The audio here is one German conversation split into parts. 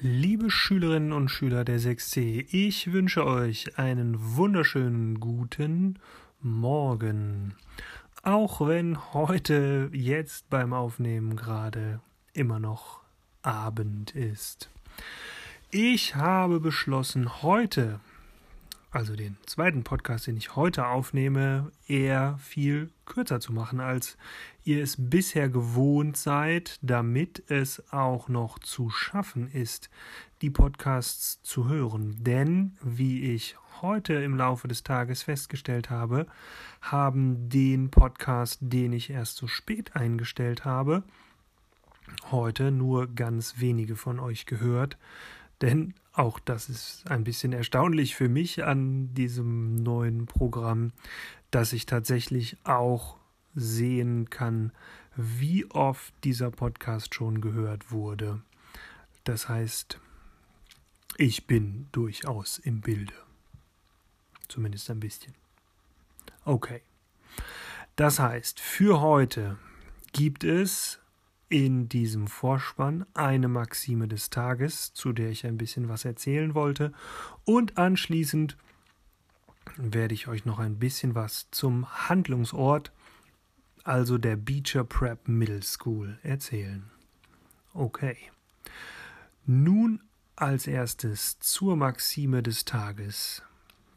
Liebe Schülerinnen und Schüler der 6c, ich wünsche euch einen wunderschönen guten Morgen. Auch wenn heute jetzt beim Aufnehmen gerade immer noch Abend ist. Ich habe beschlossen, heute also den zweiten Podcast, den ich heute aufnehme, eher viel kürzer zu machen, als ihr es bisher gewohnt seid, damit es auch noch zu schaffen ist, die Podcasts zu hören. Denn, wie ich heute im Laufe des Tages festgestellt habe, haben den Podcast, den ich erst so spät eingestellt habe, heute nur ganz wenige von euch gehört. Denn auch das ist ein bisschen erstaunlich für mich an diesem neuen Programm, dass ich tatsächlich auch sehen kann, wie oft dieser Podcast schon gehört wurde. Das heißt, ich bin durchaus im Bilde. Zumindest ein bisschen. Okay. Das heißt, für heute gibt es in diesem Vorspann eine Maxime des Tages, zu der ich ein bisschen was erzählen wollte, und anschließend werde ich euch noch ein bisschen was zum Handlungsort, also der Beecher Prep Middle School, erzählen. Okay. Nun als erstes zur Maxime des Tages.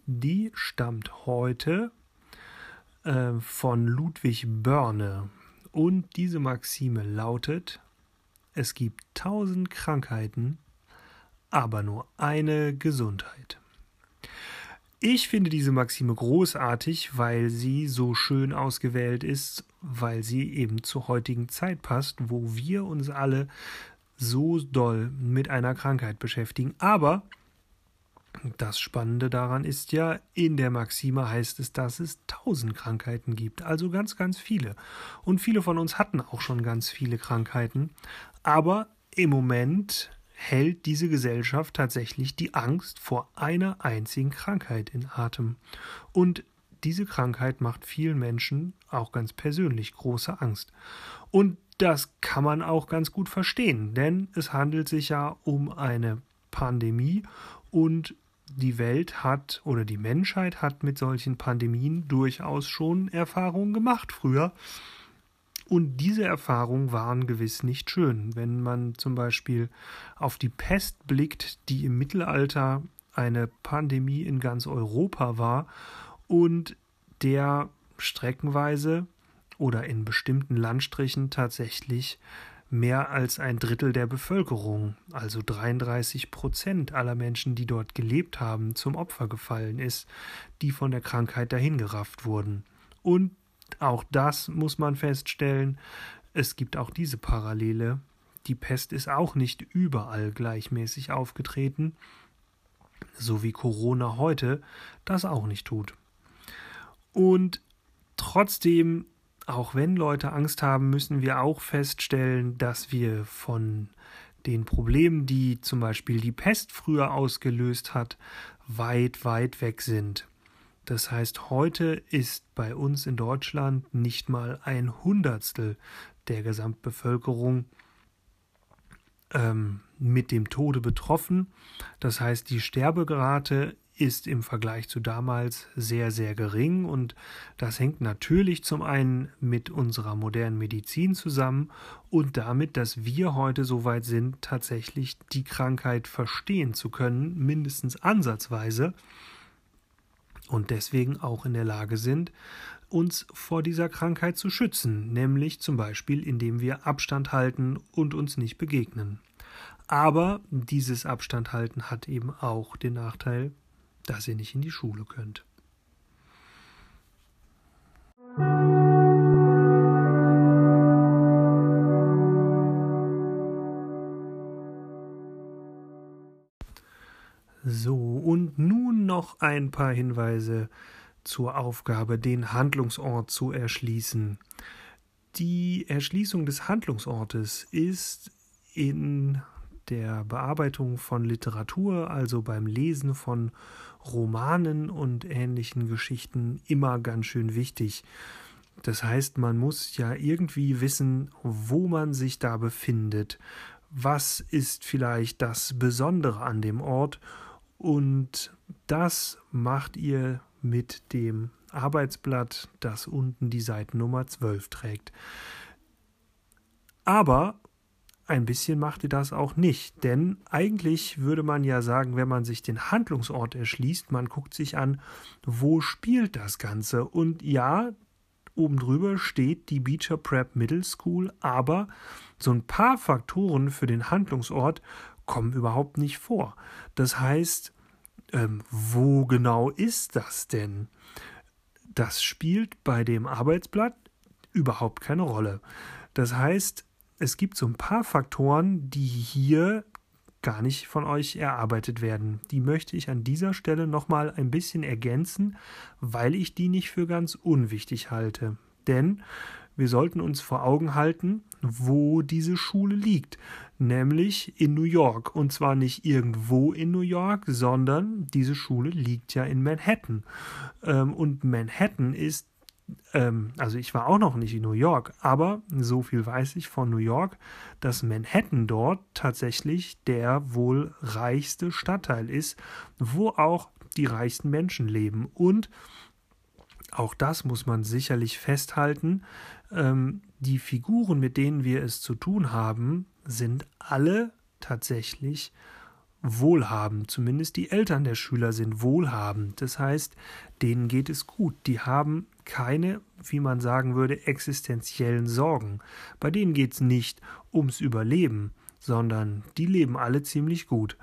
Die stammt heute äh, von Ludwig Börne. Und diese Maxime lautet, es gibt tausend Krankheiten, aber nur eine Gesundheit. Ich finde diese Maxime großartig, weil sie so schön ausgewählt ist, weil sie eben zur heutigen Zeit passt, wo wir uns alle so doll mit einer Krankheit beschäftigen. Aber das Spannende daran ist ja, in der Maxime heißt es, dass es tausend Krankheiten gibt, also ganz, ganz viele. Und viele von uns hatten auch schon ganz viele Krankheiten, aber im Moment hält diese Gesellschaft tatsächlich die Angst vor einer einzigen Krankheit in Atem. Und diese Krankheit macht vielen Menschen auch ganz persönlich große Angst. Und das kann man auch ganz gut verstehen, denn es handelt sich ja um eine Pandemie und die Welt hat oder die Menschheit hat mit solchen Pandemien durchaus schon Erfahrungen gemacht früher. Und diese Erfahrungen waren gewiss nicht schön. Wenn man zum Beispiel auf die Pest blickt, die im Mittelalter eine Pandemie in ganz Europa war und der streckenweise oder in bestimmten Landstrichen tatsächlich mehr als ein Drittel der Bevölkerung, also 33 Prozent aller Menschen, die dort gelebt haben, zum Opfer gefallen ist, die von der Krankheit dahingerafft wurden. Und auch das muss man feststellen, es gibt auch diese Parallele. Die Pest ist auch nicht überall gleichmäßig aufgetreten, so wie Corona heute das auch nicht tut. Und trotzdem auch wenn Leute Angst haben, müssen wir auch feststellen, dass wir von den Problemen, die zum Beispiel die Pest früher ausgelöst hat, weit, weit weg sind. Das heißt, heute ist bei uns in Deutschland nicht mal ein Hundertstel der Gesamtbevölkerung ähm, mit dem Tode betroffen. Das heißt, die Sterberate ist im Vergleich zu damals sehr, sehr gering und das hängt natürlich zum einen mit unserer modernen Medizin zusammen und damit, dass wir heute so weit sind, tatsächlich die Krankheit verstehen zu können, mindestens ansatzweise und deswegen auch in der Lage sind, uns vor dieser Krankheit zu schützen, nämlich zum Beispiel indem wir Abstand halten und uns nicht begegnen. Aber dieses Abstandhalten hat eben auch den Nachteil, dass ihr nicht in die Schule könnt. So, und nun noch ein paar Hinweise zur Aufgabe, den Handlungsort zu erschließen. Die Erschließung des Handlungsortes ist in der Bearbeitung von Literatur, also beim Lesen von Romanen und ähnlichen Geschichten immer ganz schön wichtig. Das heißt, man muss ja irgendwie wissen, wo man sich da befindet, was ist vielleicht das Besondere an dem Ort und das macht ihr mit dem Arbeitsblatt, das unten die Seitennummer 12 trägt. Aber ein bisschen macht ihr das auch nicht, denn eigentlich würde man ja sagen, wenn man sich den Handlungsort erschließt, man guckt sich an, wo spielt das Ganze. Und ja, oben drüber steht die Beecher Prep Middle School, aber so ein paar Faktoren für den Handlungsort kommen überhaupt nicht vor. Das heißt, ähm, wo genau ist das denn? Das spielt bei dem Arbeitsblatt überhaupt keine Rolle. Das heißt, es gibt so ein paar Faktoren, die hier gar nicht von euch erarbeitet werden. Die möchte ich an dieser Stelle nochmal ein bisschen ergänzen, weil ich die nicht für ganz unwichtig halte. Denn wir sollten uns vor Augen halten, wo diese Schule liegt, nämlich in New York. Und zwar nicht irgendwo in New York, sondern diese Schule liegt ja in Manhattan. Ähm, und Manhattan ist ähm, also ich war auch noch nicht in New York, aber so viel weiß ich von New York, dass Manhattan dort tatsächlich der wohl reichste Stadtteil ist, wo auch die reichsten Menschen leben. Und auch das muss man sicherlich festhalten. Ähm, die Figuren, mit denen wir es zu tun haben, sind alle tatsächlich wohlhabend. Zumindest die Eltern der Schüler sind wohlhabend. Das heißt, denen geht es gut. Die haben keine, wie man sagen würde, existenziellen Sorgen. Bei denen geht es nicht ums Überleben, sondern die leben alle ziemlich gut.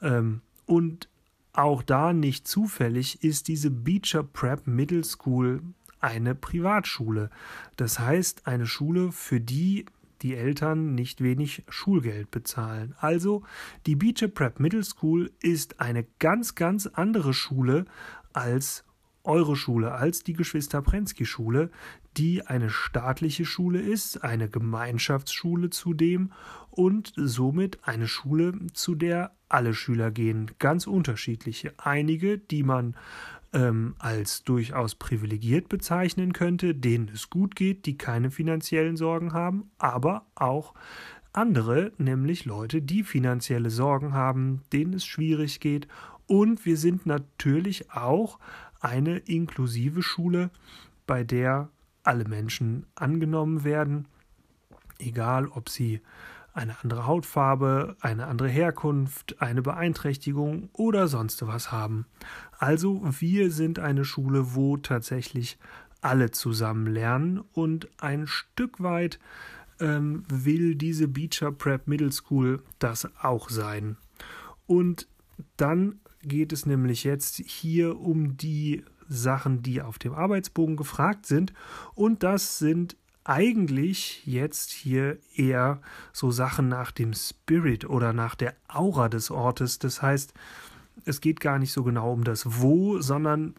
Ähm, und auch da nicht zufällig ist diese Beecher Prep Middle School eine Privatschule. Das heißt, eine Schule, für die die Eltern nicht wenig Schulgeld bezahlen. Also die Beecher Prep Middle School ist eine ganz, ganz andere Schule als eure Schule, als die Geschwister Prensky Schule, die eine staatliche Schule ist, eine Gemeinschaftsschule zudem und somit eine Schule, zu der alle Schüler gehen, ganz unterschiedliche. Einige, die man ähm, als durchaus privilegiert bezeichnen könnte, denen es gut geht, die keine finanziellen Sorgen haben, aber auch andere, nämlich Leute, die finanzielle Sorgen haben, denen es schwierig geht. Und wir sind natürlich auch eine inklusive Schule, bei der alle Menschen angenommen werden, egal ob sie eine andere Hautfarbe, eine andere Herkunft, eine Beeinträchtigung oder sonst was haben. Also wir sind eine Schule, wo tatsächlich alle zusammen lernen und ein Stück weit ähm, will diese Beecher Prep Middle School das auch sein. Und dann geht es nämlich jetzt hier um die Sachen, die auf dem Arbeitsbogen gefragt sind. Und das sind eigentlich jetzt hier eher so Sachen nach dem Spirit oder nach der Aura des Ortes. Das heißt, es geht gar nicht so genau um das Wo, sondern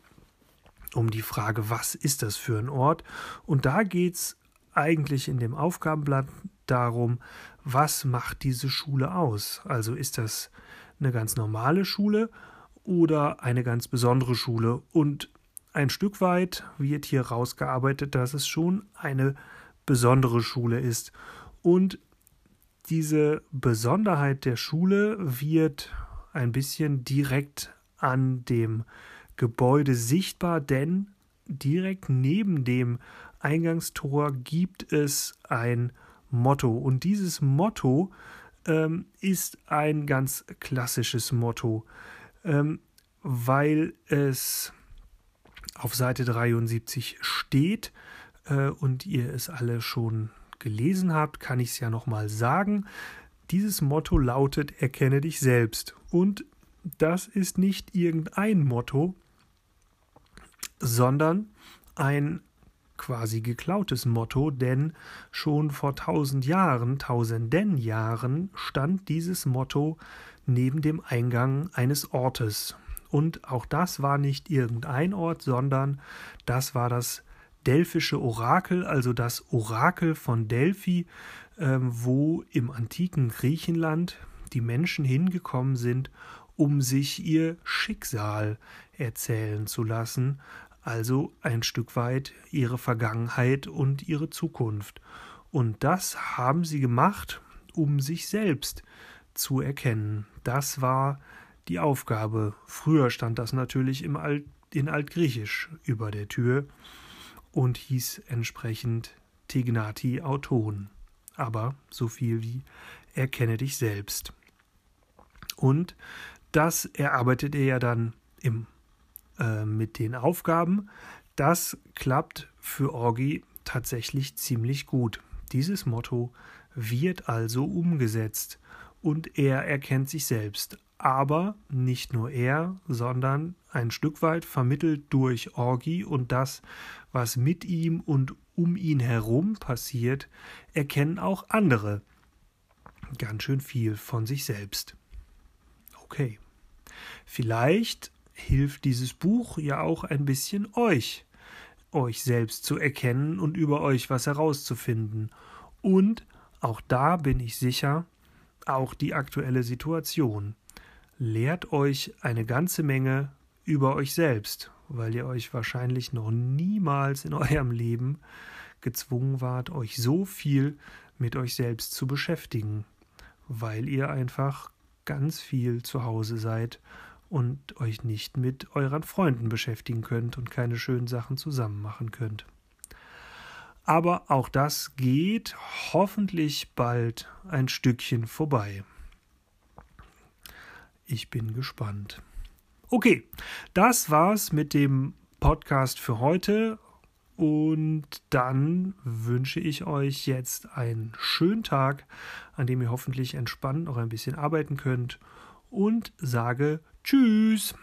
um die Frage, was ist das für ein Ort? Und da geht es eigentlich in dem Aufgabenblatt darum, was macht diese Schule aus? Also ist das eine ganz normale Schule oder eine ganz besondere Schule? Und ein Stück weit wird hier rausgearbeitet, dass es schon eine besondere Schule ist. Und diese Besonderheit der Schule wird ein bisschen direkt an dem Gebäude sichtbar, denn direkt neben dem Eingangstor gibt es ein Motto. Und dieses Motto ähm, ist ein ganz klassisches Motto, ähm, weil es auf Seite 73 steht äh, und ihr es alle schon gelesen habt, kann ich es ja nochmal sagen. Dieses Motto lautet Erkenne dich selbst. Und das ist nicht irgendein Motto, sondern ein quasi geklautes Motto, denn schon vor tausend Jahren, tausenden Jahren stand dieses Motto neben dem Eingang eines Ortes. Und auch das war nicht irgendein Ort, sondern das war das delphische Orakel, also das Orakel von Delphi, äh, wo im antiken Griechenland die Menschen hingekommen sind, um sich ihr Schicksal erzählen zu lassen, also ein Stück weit ihre Vergangenheit und ihre Zukunft. Und das haben sie gemacht, um sich selbst zu erkennen. Das war die Aufgabe. Früher stand das natürlich im Alt, in Altgriechisch über der Tür und hieß entsprechend Tignati Auton. Aber so viel wie erkenne dich selbst. Und das erarbeitet er ja dann im, äh, mit den Aufgaben. Das klappt für Orgi tatsächlich ziemlich gut. Dieses Motto wird also umgesetzt und er erkennt sich selbst. Aber nicht nur er, sondern ein Stück weit vermittelt durch Orgi und das, was mit ihm und um ihn herum passiert, erkennen auch andere ganz schön viel von sich selbst. Okay. Vielleicht hilft dieses Buch ja auch ein bisschen euch, euch selbst zu erkennen und über euch was herauszufinden. Und auch da bin ich sicher, auch die aktuelle Situation lehrt euch eine ganze Menge über euch selbst, weil ihr euch wahrscheinlich noch niemals in eurem Leben gezwungen wart, euch so viel mit euch selbst zu beschäftigen, weil ihr einfach ganz viel zu Hause seid und euch nicht mit euren Freunden beschäftigen könnt und keine schönen Sachen zusammen machen könnt. Aber auch das geht hoffentlich bald ein Stückchen vorbei. Ich bin gespannt. Okay, das war's mit dem Podcast für heute. Und dann wünsche ich euch jetzt einen schönen Tag, an dem ihr hoffentlich entspannt noch ein bisschen arbeiten könnt und sage Tschüss.